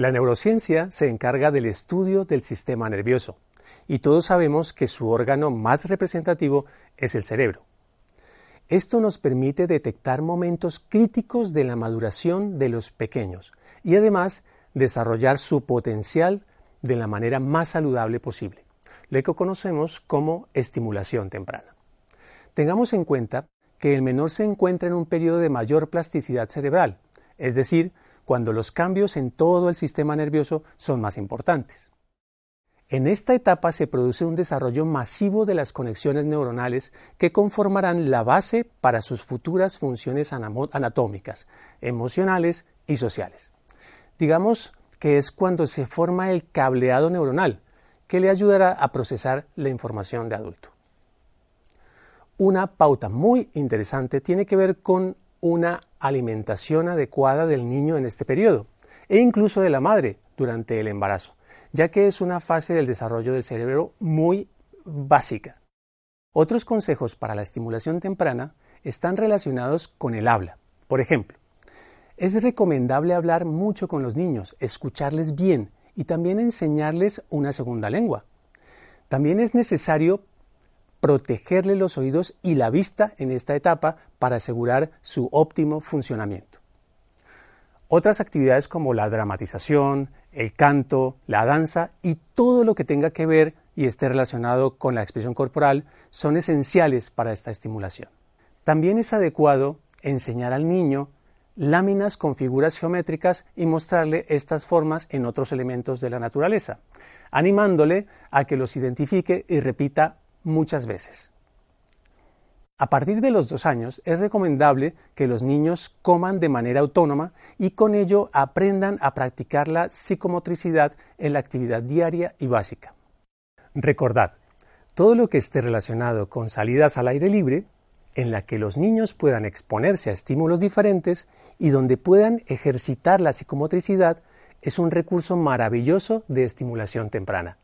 La neurociencia se encarga del estudio del sistema nervioso y todos sabemos que su órgano más representativo es el cerebro. Esto nos permite detectar momentos críticos de la maduración de los pequeños y además desarrollar su potencial de la manera más saludable posible, lo que conocemos como estimulación temprana. Tengamos en cuenta que el menor se encuentra en un periodo de mayor plasticidad cerebral, es decir, cuando los cambios en todo el sistema nervioso son más importantes. En esta etapa se produce un desarrollo masivo de las conexiones neuronales que conformarán la base para sus futuras funciones anatómicas, emocionales y sociales. Digamos que es cuando se forma el cableado neuronal, que le ayudará a procesar la información de adulto. Una pauta muy interesante tiene que ver con una alimentación adecuada del niño en este periodo e incluso de la madre durante el embarazo, ya que es una fase del desarrollo del cerebro muy básica. Otros consejos para la estimulación temprana están relacionados con el habla. Por ejemplo, es recomendable hablar mucho con los niños, escucharles bien y también enseñarles una segunda lengua. También es necesario protegerle los oídos y la vista en esta etapa para asegurar su óptimo funcionamiento. Otras actividades como la dramatización, el canto, la danza y todo lo que tenga que ver y esté relacionado con la expresión corporal son esenciales para esta estimulación. También es adecuado enseñar al niño láminas con figuras geométricas y mostrarle estas formas en otros elementos de la naturaleza, animándole a que los identifique y repita muchas veces. A partir de los dos años es recomendable que los niños coman de manera autónoma y con ello aprendan a practicar la psicomotricidad en la actividad diaria y básica. Recordad, todo lo que esté relacionado con salidas al aire libre, en la que los niños puedan exponerse a estímulos diferentes y donde puedan ejercitar la psicomotricidad, es un recurso maravilloso de estimulación temprana.